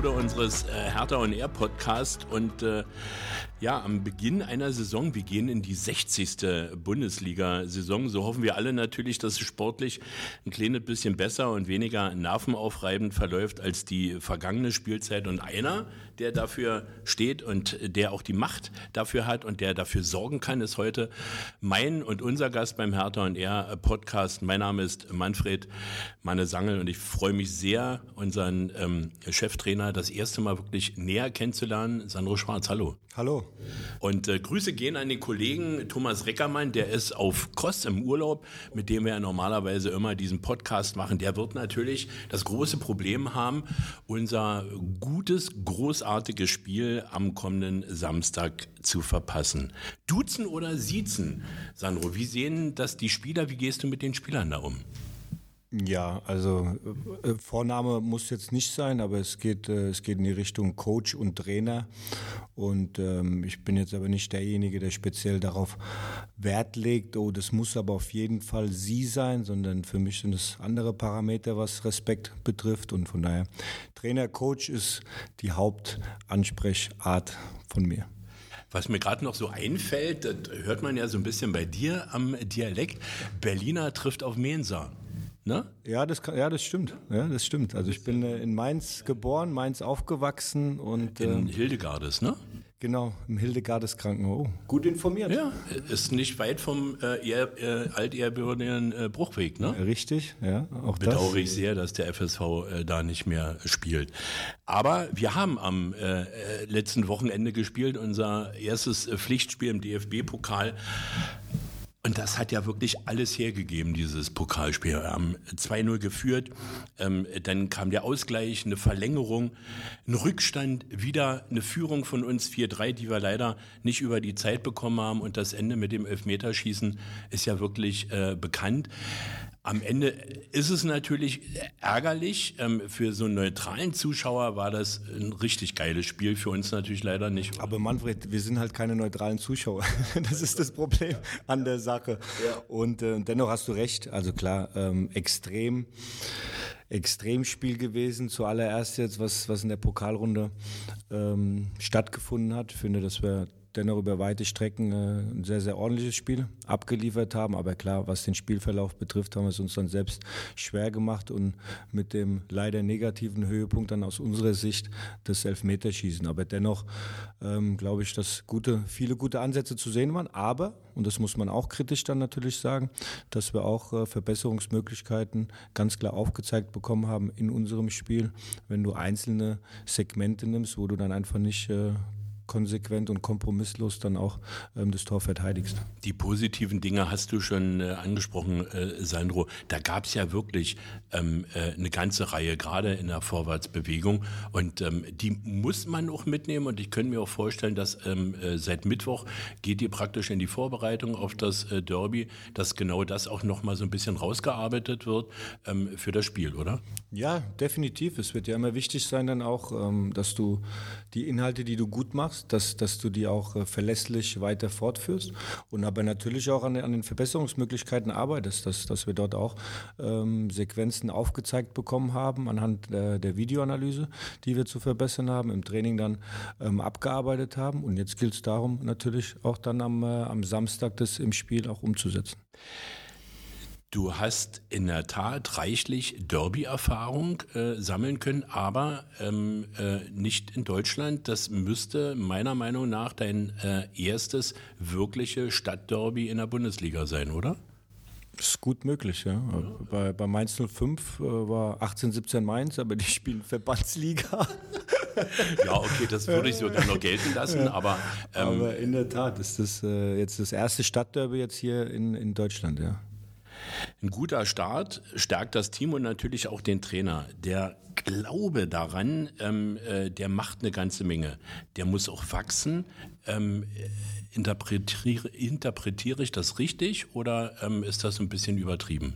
Episode unseres äh, Hertha und Air Podcast. Und äh, ja, am Beginn einer Saison, wir gehen in die 60. Bundesliga-Saison, so hoffen wir alle natürlich, dass es sportlich ein kleines bisschen besser und weniger nervenaufreibend verläuft als die vergangene Spielzeit und einer, der dafür steht und der auch die Macht dafür hat und der dafür sorgen kann, ist heute mein und unser Gast beim Hertha und Air Podcast. Mein Name ist Manfred Manne Sangel und ich freue mich sehr, unseren ähm, Cheftrainer das erste Mal wirklich näher kennenzulernen. Sandro Schwarz, hallo. Hallo. Und äh, Grüße gehen an den Kollegen Thomas Reckermann, der ist auf Kos im Urlaub, mit dem wir ja normalerweise immer diesen Podcast machen. Der wird natürlich das große Problem haben, unser gutes, großartiges Spiel am kommenden Samstag zu verpassen. Duzen oder siezen? Sandro, wie sehen das die Spieler? Wie gehst du mit den Spielern da um? Ja, also äh, Vorname muss jetzt nicht sein, aber es geht, äh, es geht in die Richtung Coach und Trainer. Und ähm, ich bin jetzt aber nicht derjenige, der speziell darauf Wert legt, oh, das muss aber auf jeden Fall sie sein, sondern für mich sind es andere Parameter, was Respekt betrifft. Und von daher, Trainer, Coach ist die Hauptansprechart von mir. Was mir gerade noch so einfällt, das hört man ja so ein bisschen bei dir am Dialekt, Berliner trifft auf Mensa. Ne? Ja, das kann, ja, das stimmt. Ja, das stimmt. Also ich bin äh, in Mainz geboren, Mainz aufgewachsen und in äh, Hildegardes, ne? Genau, im Hildegardes Krankenhaus. Oh, gut informiert. Ja, ist nicht weit vom äh, eher, äh, altehrwürdigen äh, Bruchweg, ne? Richtig, ja. Auch Bedauere das. ich sehr, dass der FSV äh, da nicht mehr spielt. Aber wir haben am äh, äh letzten Wochenende gespielt, unser erstes äh, Pflichtspiel im DFB-Pokal. Und das hat ja wirklich alles hergegeben, dieses Pokalspiel. Wir haben 2-0 geführt, ähm, dann kam der Ausgleich, eine Verlängerung, ein Rückstand, wieder eine Führung von uns 4-3, die wir leider nicht über die Zeit bekommen haben. Und das Ende mit dem Elfmeterschießen ist ja wirklich äh, bekannt. Am Ende ist es natürlich ärgerlich. Ähm, für so einen neutralen Zuschauer war das ein richtig geiles Spiel. Für uns natürlich leider nicht. Aber Manfred, wir sind halt keine neutralen Zuschauer. Das ist das Problem an der Sache. Und äh, dennoch hast du recht. Also klar, ähm, extrem. Extremspiel gewesen, zuallererst jetzt, was, was in der Pokalrunde ähm, stattgefunden hat. Ich finde, dass wir dennoch über weite Strecken äh, ein sehr, sehr ordentliches Spiel abgeliefert haben. Aber klar, was den Spielverlauf betrifft, haben wir es uns dann selbst schwer gemacht und mit dem leider negativen Höhepunkt dann aus unserer Sicht das Elfmeterschießen. Aber dennoch ähm, glaube ich, dass gute, viele gute Ansätze zu sehen waren. Aber, und das muss man auch kritisch dann natürlich sagen, dass wir auch äh, Verbesserungsmöglichkeiten ganz klar aufgezeigt bekommen haben in unserem Spiel. Wenn du einzelne Segmente nimmst, wo du dann einfach nicht äh, konsequent und kompromisslos dann auch ähm, das Tor verteidigst. Die positiven Dinge hast du schon äh, angesprochen, äh, Sandro. Da gab es ja wirklich ähm, äh, eine ganze Reihe, gerade in der Vorwärtsbewegung. Und ähm, die muss man auch mitnehmen. Und ich könnte mir auch vorstellen, dass ähm, äh, seit Mittwoch geht ihr praktisch in die Vorbereitung auf das äh, Derby, dass genau das auch nochmal so ein bisschen rausgearbeitet wird ähm, für das Spiel, oder? Ja, definitiv. Es wird ja immer wichtig sein dann auch, ähm, dass du die Inhalte, die du gut machst, dass, dass du die auch äh, verlässlich weiter fortführst und aber natürlich auch an, an den Verbesserungsmöglichkeiten arbeitest, dass, dass wir dort auch ähm, Sequenzen aufgezeigt bekommen haben anhand der, der Videoanalyse, die wir zu verbessern haben, im Training dann ähm, abgearbeitet haben und jetzt gilt es darum natürlich auch dann am, äh, am Samstag das im Spiel auch umzusetzen. Du hast in der Tat reichlich Derby-Erfahrung äh, sammeln können, aber ähm, äh, nicht in Deutschland. Das müsste meiner Meinung nach dein äh, erstes wirkliche Stadtderby in der Bundesliga sein, oder? Ist gut möglich, ja. Bei, bei Mainz 05 äh, war 18, 17 Mainz, aber die spielen Verbandsliga. ja, okay, das würde ich sogar noch gelten lassen, aber. Ähm, aber in der Tat ist das äh, jetzt das erste Stadtderby jetzt hier in, in Deutschland, ja. Ein guter Start stärkt das Team und natürlich auch den Trainer. Der Glaube daran, ähm, äh, der macht eine ganze Menge. Der muss auch wachsen. Ähm, interpretiere, interpretiere ich das richtig oder ähm, ist das ein bisschen übertrieben?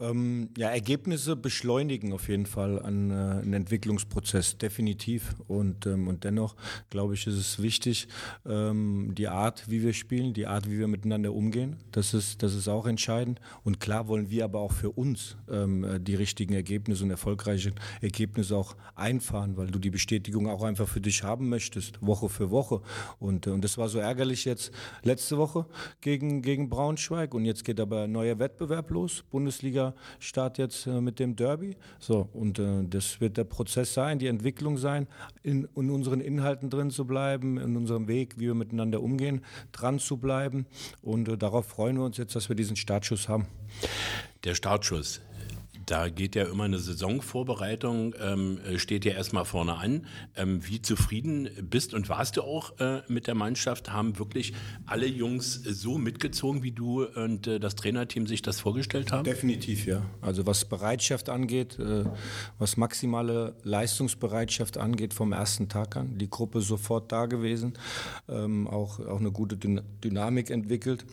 Ähm, ja, Ergebnisse beschleunigen auf jeden Fall einen, äh, einen Entwicklungsprozess, definitiv. Und, ähm, und dennoch, glaube ich, ist es wichtig, ähm, die Art, wie wir spielen, die Art, wie wir miteinander umgehen, das ist, das ist auch entscheidend. Und klar wollen wir aber auch für uns ähm, äh, die richtigen Ergebnisse und erfolgreiche Ergebnisse auch einfahren, weil du die Bestätigung auch einfach für dich haben möchtest, Woche für Woche. Und, äh, und das war so ärgerlich jetzt letzte Woche gegen, gegen Braunschweig. Und jetzt geht aber ein neuer Wettbewerb los, Bundesliga Start jetzt äh, mit dem Derby. So, und äh, das wird der Prozess sein, die Entwicklung sein, in, in unseren Inhalten drin zu bleiben, in unserem Weg, wie wir miteinander umgehen, dran zu bleiben. Und äh, darauf freuen wir uns jetzt, dass wir diesen Startschuss haben. Der Startschuss, da geht ja immer eine Saisonvorbereitung, ähm, steht ja erstmal vorne an. Ähm, wie zufrieden bist und warst du auch äh, mit der Mannschaft? Haben wirklich alle Jungs so mitgezogen, wie du und äh, das Trainerteam sich das vorgestellt haben? Definitiv, ja. Also was Bereitschaft angeht, äh, was maximale Leistungsbereitschaft angeht vom ersten Tag an, die Gruppe sofort da gewesen, ähm, auch, auch eine gute Dynamik entwickelt.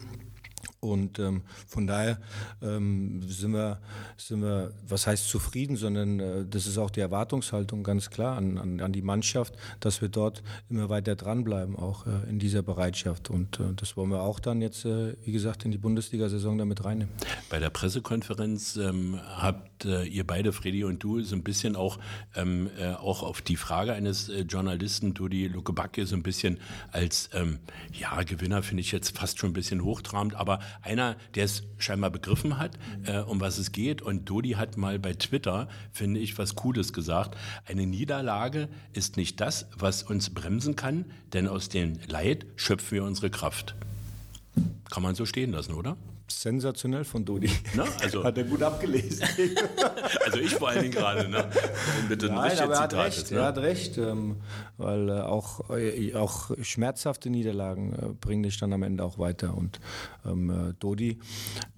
Und ähm, von daher ähm, sind, wir, sind wir, was heißt zufrieden, sondern äh, das ist auch die Erwartungshaltung ganz klar an, an, an, die Mannschaft, dass wir dort immer weiter dranbleiben, auch äh, in dieser Bereitschaft. Und äh, das wollen wir auch dann jetzt, äh, wie gesagt, in die Bundesliga-Saison damit reinnehmen. Bei der Pressekonferenz ähm, habt äh, ihr beide, Freddy und du, so ein bisschen auch, ähm, äh, auch auf die Frage eines Journalisten, Dudi Lukebacke, so ein bisschen als ähm, ja, Gewinner, finde ich jetzt fast schon ein bisschen hochtrabend, aber einer, der es scheinbar begriffen hat, äh, um was es geht. Und Dodi hat mal bei Twitter, finde ich, was Cooles gesagt. Eine Niederlage ist nicht das, was uns bremsen kann, denn aus dem Leid schöpfen wir unsere Kraft. Kann man so stehen lassen, oder? Sensationell von Dodi. Na, also, hat er gut abgelesen. also ich vor allen Dingen gerade. Ne? Bitte Nein, aber er hat recht. Ist, ne? Er hat recht, ähm, weil äh, auch, äh, auch schmerzhafte Niederlagen äh, bringen dich dann am Ende auch weiter. Und ähm, äh, Dodi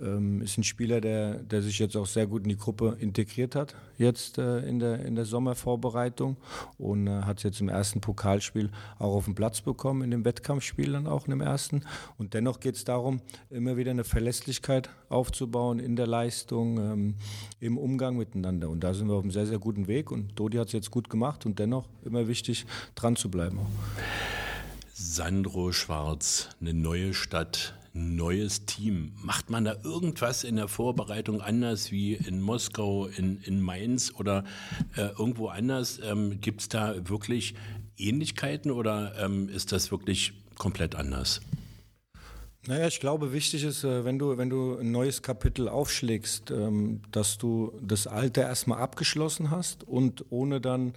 ähm, ist ein Spieler, der, der sich jetzt auch sehr gut in die Gruppe integriert hat, jetzt äh, in, der, in der Sommervorbereitung und äh, hat es jetzt im ersten Pokalspiel auch auf den Platz bekommen, in dem Wettkampfspiel dann auch in dem ersten. Und dennoch geht es darum, immer wieder eine Verletzung Verlässlichkeit aufzubauen in der Leistung, ähm, im Umgang miteinander. Und da sind wir auf einem sehr, sehr guten Weg. Und Dodi hat es jetzt gut gemacht und dennoch immer wichtig, dran zu bleiben. Sandro Schwarz, eine neue Stadt, neues Team. Macht man da irgendwas in der Vorbereitung anders wie in Moskau, in, in Mainz oder äh, irgendwo anders? Ähm, Gibt es da wirklich Ähnlichkeiten oder ähm, ist das wirklich komplett anders? Naja, ich glaube, wichtig ist, äh, wenn du, wenn du ein neues Kapitel aufschlägst, ähm, dass du das alte erstmal abgeschlossen hast und ohne dann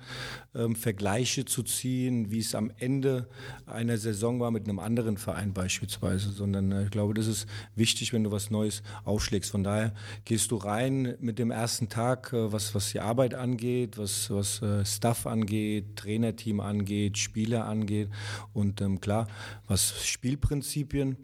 ähm, Vergleiche zu ziehen, wie es am Ende einer Saison war mit einem anderen Verein beispielsweise, sondern äh, ich glaube, das ist wichtig, wenn du was Neues aufschlägst. Von daher gehst du rein mit dem ersten Tag, äh, was, was die Arbeit angeht, was, was Staff angeht, Trainerteam angeht, Spieler angeht und ähm, klar, was Spielprinzipien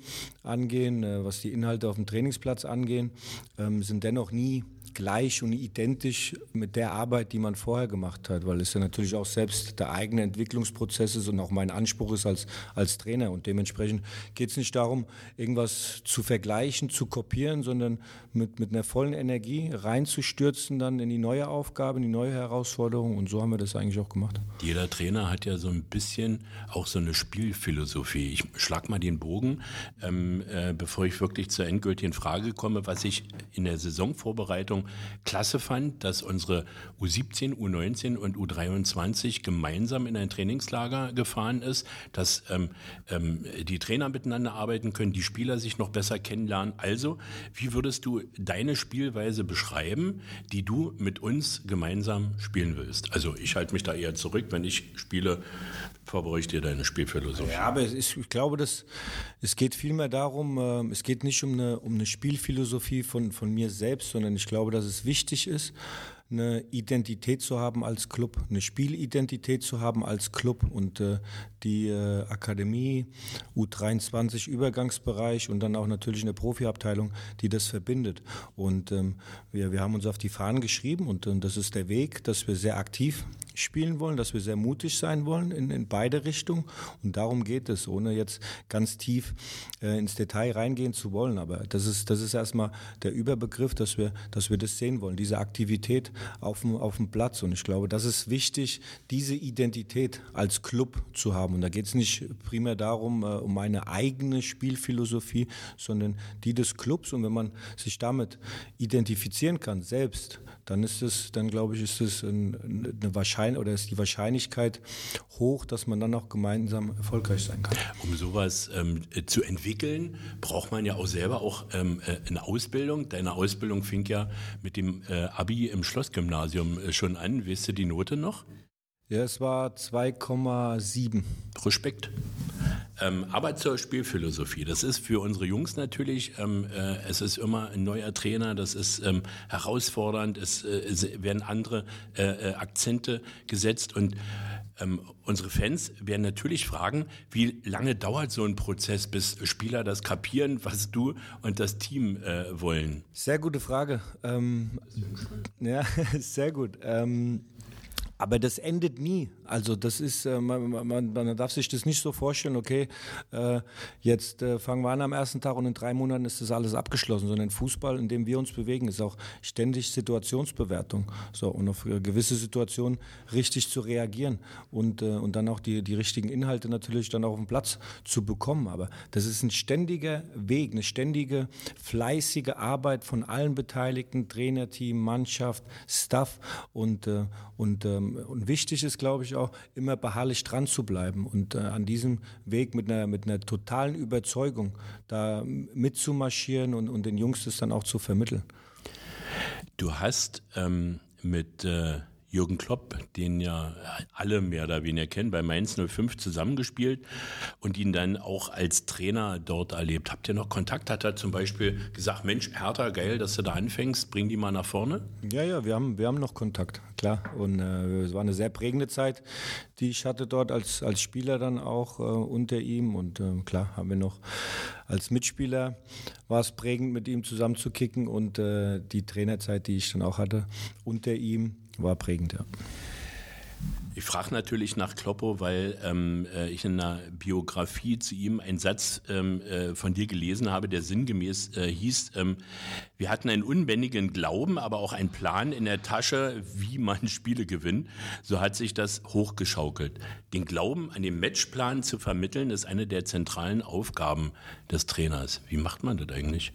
angehen, äh, was die Inhalte auf dem Trainingsplatz angehen, ähm, sind dennoch nie gleich und identisch mit der Arbeit, die man vorher gemacht hat, weil es ja natürlich auch selbst der eigene Entwicklungsprozess ist und auch mein Anspruch ist als, als Trainer. Und dementsprechend geht es nicht darum, irgendwas zu vergleichen, zu kopieren, sondern mit, mit einer vollen Energie reinzustürzen dann in die neue Aufgabe, in die neue Herausforderung. Und so haben wir das eigentlich auch gemacht. Jeder Trainer hat ja so ein bisschen auch so eine Spielphilosophie. Ich schlag mal den Bogen, ähm, äh, bevor ich wirklich zur endgültigen Frage komme, was ich in der Saisonvorbereitung Entwicklung klasse fand, dass unsere U17, U19 und U23 gemeinsam in ein Trainingslager gefahren ist, dass ähm, ähm, die Trainer miteinander arbeiten können, die Spieler sich noch besser kennenlernen. Also, wie würdest du deine Spielweise beschreiben, die du mit uns gemeinsam spielen willst? Also, ich halte mich da eher zurück, wenn ich spiele, verbrauche ich dir deine Spielphilosophie. Ja, aber ist, ich glaube, dass, es geht vielmehr darum, äh, es geht nicht um eine, um eine Spielphilosophie von, von mir selbst, sondern ich glaube, dass es wichtig ist, eine Identität zu haben als Club, eine Spielidentität zu haben als Club und äh, die äh, Akademie, U23 Übergangsbereich und dann auch natürlich eine Profiabteilung, die das verbindet. Und ähm, wir, wir haben uns auf die Fahnen geschrieben und, und das ist der Weg, dass wir sehr aktiv spielen wollen, dass wir sehr mutig sein wollen in, in beide Richtungen. Und darum geht es, ohne jetzt ganz tief äh, ins Detail reingehen zu wollen. Aber das ist, das ist erstmal der Überbegriff, dass wir, dass wir das sehen wollen, diese Aktivität auf dem, auf dem Platz. Und ich glaube, das ist wichtig, diese Identität als Club zu haben. Und da geht es nicht primär darum, äh, um eine eigene Spielphilosophie, sondern die des Clubs. Und wenn man sich damit identifizieren kann, selbst, dann ist es, dann glaube ich, ist es eine Wahrscheinlichkeit oder ist die Wahrscheinlichkeit hoch, dass man dann auch gemeinsam erfolgreich sein kann. Um sowas ähm, zu entwickeln, braucht man ja auch selber auch ähm, äh, eine Ausbildung. Deine Ausbildung fing ja mit dem äh, Abi im Schlossgymnasium äh, schon an. Weißt du die Note noch? Ja, es war 2,7. Respekt. Ähm, aber zur Spielphilosophie. Das ist für unsere Jungs natürlich, ähm, äh, es ist immer ein neuer Trainer, das ist ähm, herausfordernd, es, äh, es, werden andere äh, äh Akzente gesetzt und ähm, unsere Fans werden natürlich fragen, wie lange dauert so ein Prozess, bis Spieler das kapieren, was du und das Team äh, wollen? Sehr gute Frage. Ähm, ja, sehr gut. Aber das endet nie. Also das ist, äh, man, man, man, darf sich das nicht so vorstellen, okay, äh, jetzt äh, fangen wir an am ersten Tag und in drei Monaten ist das alles abgeschlossen, sondern Fußball, in dem wir uns bewegen, ist auch ständig Situationsbewertung. So, und auf gewisse Situationen richtig zu reagieren und, und dann auch die, die richtigen Inhalte natürlich dann auch auf den Platz zu bekommen. Aber das ist ein ständiger Weg, eine ständige, fleißige Arbeit von allen Beteiligten, Trainerteam, Mannschaft, Staff und, und ähm, und wichtig ist, glaube ich, auch immer beharrlich dran zu bleiben und äh, an diesem Weg mit einer, mit einer totalen Überzeugung da mitzumarschieren und, und den Jungs das dann auch zu vermitteln. Du hast ähm, mit äh Jürgen Klopp, den ja alle mehr oder weniger kennen, bei Mainz 05 zusammengespielt und ihn dann auch als Trainer dort erlebt. Habt ihr noch Kontakt? Hat er zum Beispiel gesagt, Mensch, Hertha, geil, dass du da anfängst, bring die mal nach vorne? Ja, ja, wir haben, wir haben noch Kontakt, klar. Und äh, es war eine sehr prägende Zeit, die ich hatte dort als, als Spieler dann auch äh, unter ihm. Und äh, klar, haben wir noch als Mitspieler war es prägend, mit ihm zusammen zu kicken und äh, die Trainerzeit, die ich dann auch hatte unter ihm, war prägend, ja. Ich frage natürlich nach Kloppo, weil ähm, äh, ich in einer Biografie zu ihm einen Satz ähm, äh, von dir gelesen habe, der sinngemäß äh, hieß, ähm, wir hatten einen unbändigen Glauben, aber auch einen Plan in der Tasche, wie man Spiele gewinnt. So hat sich das hochgeschaukelt. Den Glauben an den Matchplan zu vermitteln, ist eine der zentralen Aufgaben des Trainers. Wie macht man das eigentlich?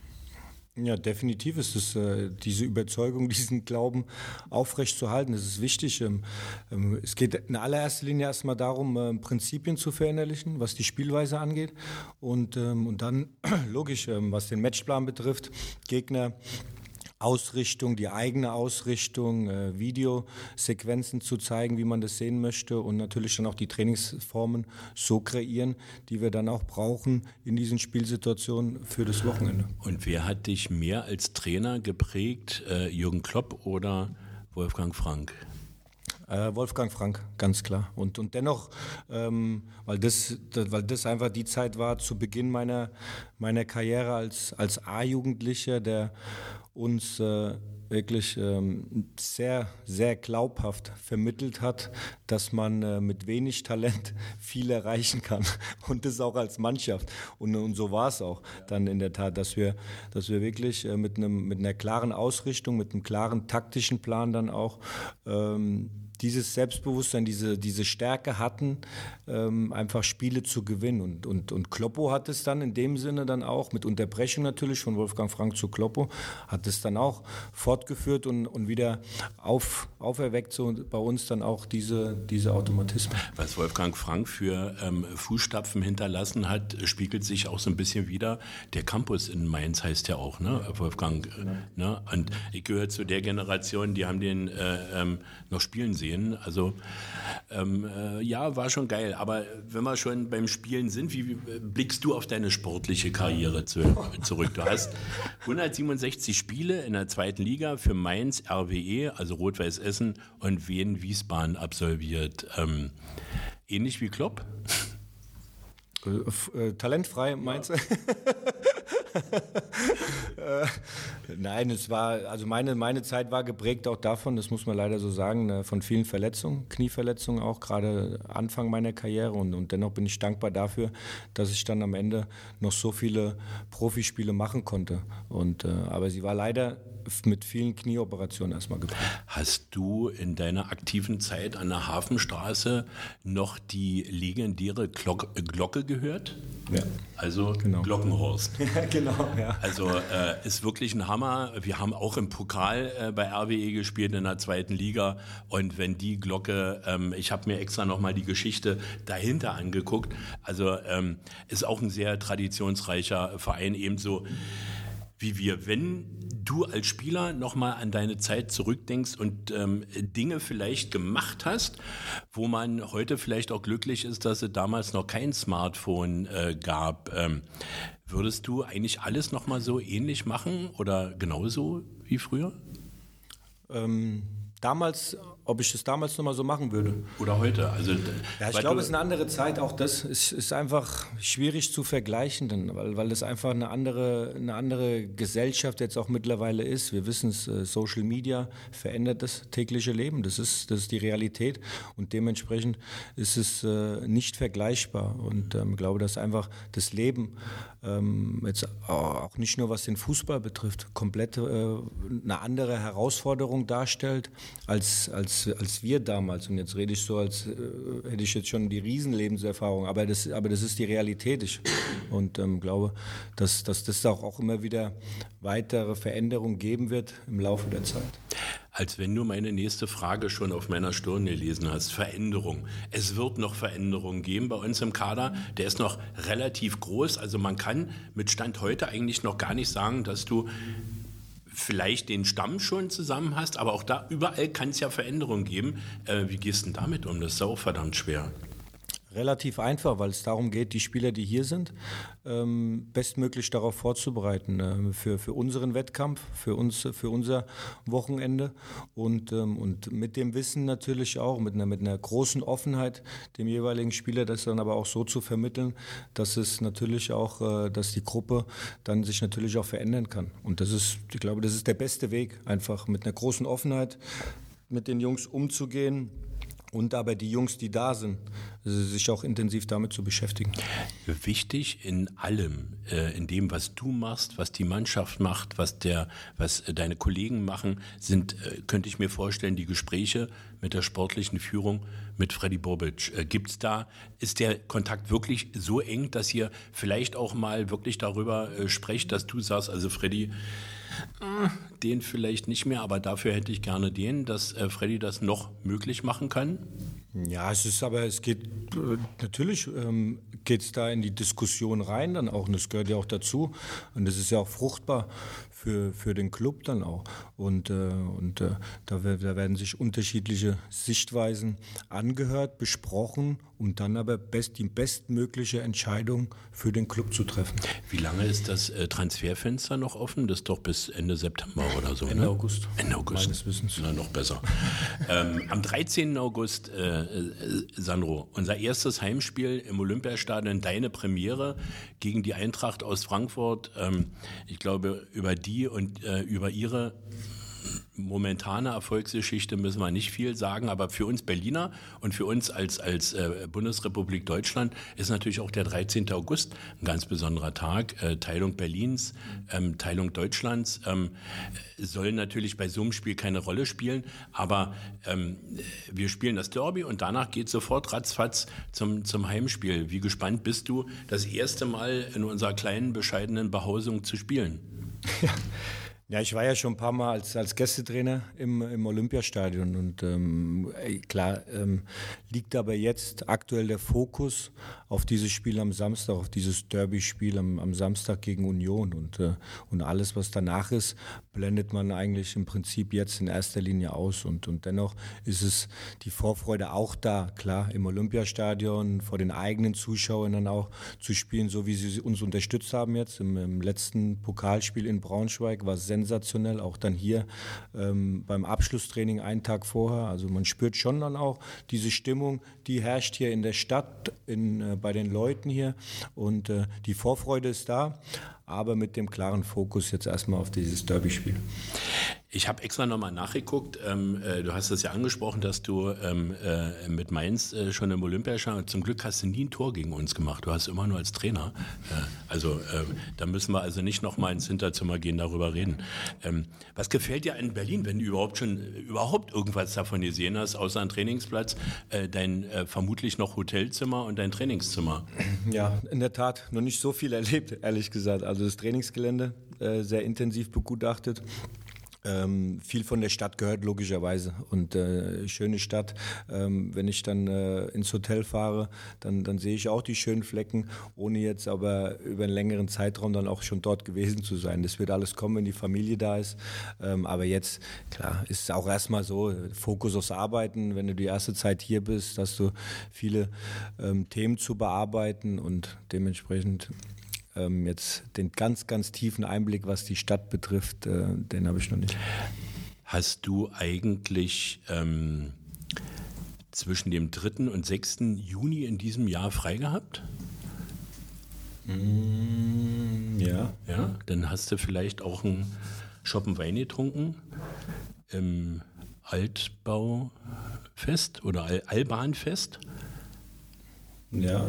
Ja, definitiv ist es äh, diese Überzeugung, diesen Glauben aufrechtzuerhalten. Das ist wichtig. Ähm, ähm, es geht in allererster Linie erstmal darum, äh, Prinzipien zu verinnerlichen, was die Spielweise angeht. Und, ähm, und dann, logisch, ähm, was den Matchplan betrifft, Gegner Ausrichtung, die eigene Ausrichtung, äh, Videosequenzen zu zeigen, wie man das sehen möchte und natürlich dann auch die Trainingsformen so kreieren, die wir dann auch brauchen in diesen Spielsituationen für das Wochenende. Und wer hat dich mehr als Trainer geprägt, äh, Jürgen Klopp oder Wolfgang Frank? Äh, Wolfgang Frank, ganz klar. Und, und dennoch, ähm, weil, das, das, weil das einfach die Zeit war zu Beginn meiner, meiner Karriere als, als A-Jugendlicher, der uns äh, wirklich ähm, sehr, sehr glaubhaft vermittelt hat, dass man äh, mit wenig Talent viel erreichen kann und das auch als Mannschaft. Und, und so war es auch dann in der Tat, dass wir, dass wir wirklich äh, mit, einem, mit einer klaren Ausrichtung, mit einem klaren taktischen Plan dann auch ähm, dieses Selbstbewusstsein, diese, diese Stärke hatten, ähm, einfach Spiele zu gewinnen. Und, und, und Kloppo hat es dann in dem Sinne dann auch, mit Unterbrechung natürlich von Wolfgang Frank zu Kloppo, hat es dann auch fortgeführt und, und wieder auf, auferweckt so bei uns dann auch diese, diese Automatismen. Was Wolfgang Frank für ähm, Fußstapfen hinterlassen hat, spiegelt sich auch so ein bisschen wieder. Der Campus in Mainz heißt ja auch, ne, Wolfgang. Äh, ne? Und ich gehöre zu der Generation, die haben den äh, ähm, noch spielen sehen sehen. Also ähm, äh, ja, war schon geil. Aber wenn wir schon beim Spielen sind, wie, wie blickst du auf deine sportliche Karriere zu, zurück? Du hast 167 Spiele in der zweiten Liga für Mainz, RWE, also Rot-Weiß Essen und Wien Wiesbaden absolviert. Ähm, ähnlich wie Klopp? Äh, äh talentfrei, meinst du? äh, Nein, es war, also meine, meine Zeit war geprägt auch davon, das muss man leider so sagen, ne, von vielen Verletzungen, Knieverletzungen auch, gerade Anfang meiner Karriere. Und, und dennoch bin ich dankbar dafür, dass ich dann am Ende noch so viele Profispiele machen konnte. Und, äh, aber sie war leider mit vielen Knieoperationen erstmal geprägt. Hast du in deiner aktiven Zeit an der Hafenstraße noch die legendäre Glocke gehört? Ja. Also genau. Glockenhorst. genau, ja. Also äh, ist wirklich ein Hammer. Wir haben auch im Pokal äh, bei RWE gespielt in der zweiten Liga. Und wenn die Glocke, ähm, ich habe mir extra nochmal die Geschichte dahinter angeguckt. Also ähm, ist auch ein sehr traditionsreicher Verein, ebenso wie wir. Wenn du als Spieler nochmal an deine Zeit zurückdenkst und ähm, Dinge vielleicht gemacht hast, wo man heute vielleicht auch glücklich ist, dass es damals noch kein Smartphone äh, gab, ähm, würdest du eigentlich alles nochmal so ähnlich machen oder genauso wie früher? Ähm, damals ob ich das damals noch mal so machen würde. Oder heute. Also, ja, ich glaube, es ist eine andere Zeit. Auch das ist, ist einfach schwierig zu vergleichen, denn, weil, weil es einfach eine andere, eine andere Gesellschaft jetzt auch mittlerweile ist. Wir wissen es, äh, Social Media verändert das tägliche Leben. Das ist, das ist die Realität. Und dementsprechend ist es äh, nicht vergleichbar. Und ähm, ich glaube, dass einfach das Leben ähm, jetzt auch nicht nur was den Fußball betrifft, komplett äh, eine andere Herausforderung darstellt als, als, als wir damals. Und jetzt rede ich so, als äh, hätte ich jetzt schon die Riesenlebenserfahrung, aber das, aber das ist die Realität. Ich, und ähm, glaube, dass, dass das auch, auch immer wieder weitere Veränderungen geben wird im Laufe der Zeit als wenn du meine nächste Frage schon auf meiner Stirn gelesen hast. Veränderung. Es wird noch Veränderungen geben bei uns im Kader. Der ist noch relativ groß. Also man kann mit Stand heute eigentlich noch gar nicht sagen, dass du vielleicht den Stamm schon zusammen hast, aber auch da überall kann es ja Veränderungen geben. Äh, wie gehst du denn damit um? Das ist auch verdammt schwer. Relativ einfach, weil es darum geht, die Spieler, die hier sind, ähm, bestmöglich darauf vorzubereiten, äh, für, für unseren Wettkampf, für, uns, für unser Wochenende und, ähm, und mit dem Wissen natürlich auch, mit einer, mit einer großen Offenheit dem jeweiligen Spieler, das dann aber auch so zu vermitteln, dass es natürlich auch, äh, dass die Gruppe dann sich natürlich auch verändern kann. Und das ist, ich glaube, das ist der beste Weg, einfach mit einer großen Offenheit mit den Jungs umzugehen und aber die Jungs, die da sind, sich auch intensiv damit zu beschäftigen. Wichtig in allem, äh, in dem, was du machst, was die Mannschaft macht, was, der, was deine Kollegen machen, sind, äh, könnte ich mir vorstellen, die Gespräche mit der sportlichen Führung mit Freddy Bobic. Äh, gibt's da, ist der Kontakt wirklich so eng, dass ihr vielleicht auch mal wirklich darüber sprecht, dass du sagst, also Freddy, den vielleicht nicht mehr, aber dafür hätte ich gerne den, dass äh, Freddy das noch möglich machen kann. Ja, es ist aber, es geht äh, natürlich ähm, es da in die Diskussion rein, dann auch, und das gehört ja auch dazu. Und das ist ja auch fruchtbar für, für den Club dann auch. Und, äh, und äh, da, da, werden sich unterschiedliche Sichtweisen angehört, besprochen, um dann aber best, die bestmögliche Entscheidung für den Club zu treffen. Wie lange ist das äh, Transferfenster noch offen? Das ist doch bis Ende September oder so. Ende ne? August. Ende August. Meines Wissens. Na, noch besser. ähm, am 13. August, äh, äh, Sandro, unser erstes Heimspiel im Olympiastadion, deine Premiere gegen die Eintracht aus Frankfurt. Ähm, ich glaube, über die die und äh, über ihre momentane Erfolgsgeschichte müssen wir nicht viel sagen, aber für uns Berliner und für uns als, als äh, Bundesrepublik Deutschland ist natürlich auch der 13. August ein ganz besonderer Tag. Äh, Teilung Berlins, ähm, Teilung Deutschlands ähm, soll natürlich bei so einem Spiel keine Rolle spielen, aber ähm, wir spielen das Derby und danach geht sofort ratzfatz zum, zum Heimspiel. Wie gespannt bist du, das erste Mal in unserer kleinen, bescheidenen Behausung zu spielen? Yeah. Ja, ich war ja schon ein paar Mal als, als Gästetrainer im, im Olympiastadion und ähm, klar ähm, liegt aber jetzt aktuell der Fokus auf dieses Spiel am Samstag, auf dieses Derby-Spiel am, am Samstag gegen Union und, äh, und alles, was danach ist, blendet man eigentlich im Prinzip jetzt in erster Linie aus und, und dennoch ist es die Vorfreude auch da, klar, im Olympiastadion vor den eigenen Zuschauern dann auch zu spielen, so wie sie uns unterstützt haben jetzt im, im letzten Pokalspiel in Braunschweig, war sehr sensationell. Auch dann hier ähm, beim Abschlusstraining einen Tag vorher. Also man spürt schon dann auch diese Stimmung, die herrscht hier in der Stadt, in, äh, bei den Leuten hier. Und äh, die Vorfreude ist da, aber mit dem klaren Fokus jetzt erstmal auf dieses Derby-Spiel. Ich habe extra nochmal nachgeguckt. Ähm, äh, du hast das ja angesprochen, dass du ähm, äh, mit Mainz äh, schon im Olympiaschau, zum Glück hast du nie ein Tor gegen uns gemacht. Du hast immer nur als Trainer. Äh, also äh, da müssen wir also nicht nochmal ins Hinterzimmer gehen, darüber reden. Ähm, was gefällt dir in Berlin, wenn du überhaupt schon überhaupt irgendwas davon gesehen hast, außer ein Trainingsplatz, äh, dein vermutlich noch Hotelzimmer und dein Trainingszimmer? Ja, in der Tat noch nicht so viel erlebt, ehrlich gesagt. Also das Trainingsgelände sehr intensiv begutachtet. Ähm, viel von der Stadt gehört logischerweise und äh, schöne Stadt. Ähm, wenn ich dann äh, ins Hotel fahre, dann, dann sehe ich auch die schönen Flecken, ohne jetzt aber über einen längeren Zeitraum dann auch schon dort gewesen zu sein. Das wird alles kommen, wenn die Familie da ist. Ähm, aber jetzt, klar, ist es auch erstmal so, Fokus aufs Arbeiten. Wenn du die erste Zeit hier bist, hast du viele ähm, Themen zu bearbeiten und dementsprechend ähm, jetzt den ganz, ganz tiefen Einblick, was die Stadt betrifft, äh, den habe ich noch nicht. Hast du eigentlich ähm, zwischen dem 3. und 6. Juni in diesem Jahr frei gehabt? Mm, ja. Ja, dann hast du vielleicht auch einen Schoppen Wein getrunken im Altbaufest oder Al Albanfest. Ja,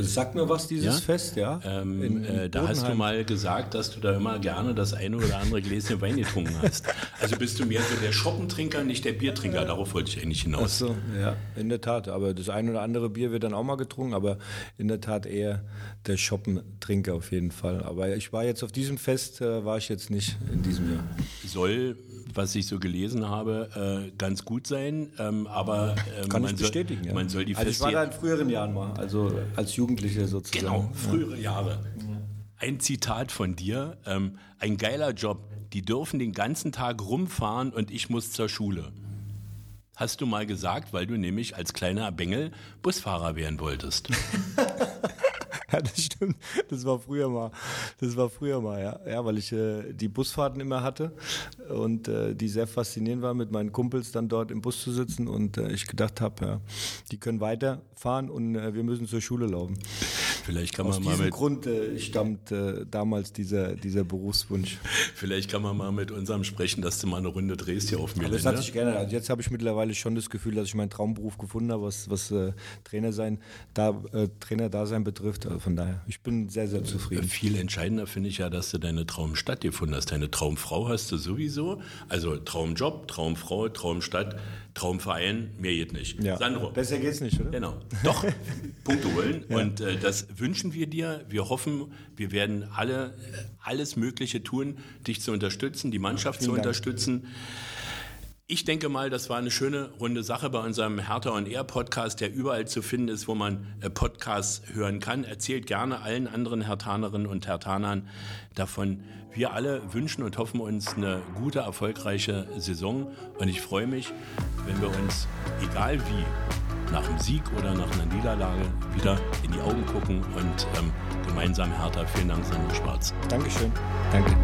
sag mir was, dieses ja? Fest, ja. Ähm, in, in äh, da hast du mal gesagt, dass du da immer gerne das eine oder andere Gläschen Wein getrunken hast. Also bist du mehr so der Schoppentrinker, nicht der Biertrinker. Darauf wollte ich eigentlich hinaus. Ach so, ja, in der Tat. Aber das eine oder andere Bier wird dann auch mal getrunken, aber in der Tat eher der Schoppentrinker auf jeden Fall. Aber ich war jetzt auf diesem Fest, äh, war ich jetzt nicht in diesem Jahr. Soll was ich so gelesen habe, äh, ganz gut sein. Ähm, aber äh, Kann man, ich bestätigen, soll, ja. man soll die Also ich war da in früheren Jahren mal, also als Jugendliche sozusagen. Genau, frühere ja. Jahre. Ein Zitat von dir, ähm, ein geiler Job. Die dürfen den ganzen Tag rumfahren und ich muss zur Schule. Hast du mal gesagt, weil du nämlich als kleiner Bengel Busfahrer werden wolltest. ja, das stimmt. Das war früher mal. Das war früher mal, ja. Ja, weil ich äh, die Busfahrten immer hatte und äh, die sehr faszinierend waren, mit meinen Kumpels dann dort im Bus zu sitzen und äh, ich gedacht habe, ja, die können weiterfahren und äh, wir müssen zur Schule laufen. Vielleicht kann Aus man mal diesem Grund äh, stammt äh, damals dieser, dieser Berufswunsch. Vielleicht kann man mal mit unserem sprechen, dass du mal eine Runde drehst hier auf mir. Das hatte ich gerne. Also jetzt habe ich mittlerweile schon das Gefühl, dass ich meinen Traumberuf gefunden habe, was, was Trainer sein, da, Trainer Dasein betrifft. Also von daher, ich bin sehr, sehr zufrieden. Viel entscheidender finde ich ja, dass du deine Traumstadt gefunden hast. Deine Traumfrau hast du sowieso. Also Traumjob, Traumfrau, Traumstadt, Traumverein, mehr geht nicht. Ja. Sandro. Besser geht's nicht, oder? Genau. Doch, Punkte holen. Ja. Und äh, das wünschen wir dir. Wir hoffen, wir werden alle alles Mögliche tun, dich zu unterstützen, die Mannschaft Vielen zu Dank. unterstützen. Ich denke mal, das war eine schöne runde Sache bei unserem Hertha on Air Podcast, der überall zu finden ist, wo man äh, Podcasts hören kann. Erzählt gerne allen anderen Hertanerinnen und Hertanern davon. Wir alle wünschen und hoffen uns eine gute, erfolgreiche Saison. Und ich freue mich, wenn wir uns, egal wie, nach dem Sieg oder nach einer Niederlage wieder in die Augen gucken und ähm, gemeinsam Hertha. Vielen Dank, Sandro Schwarz. Dankeschön. Danke.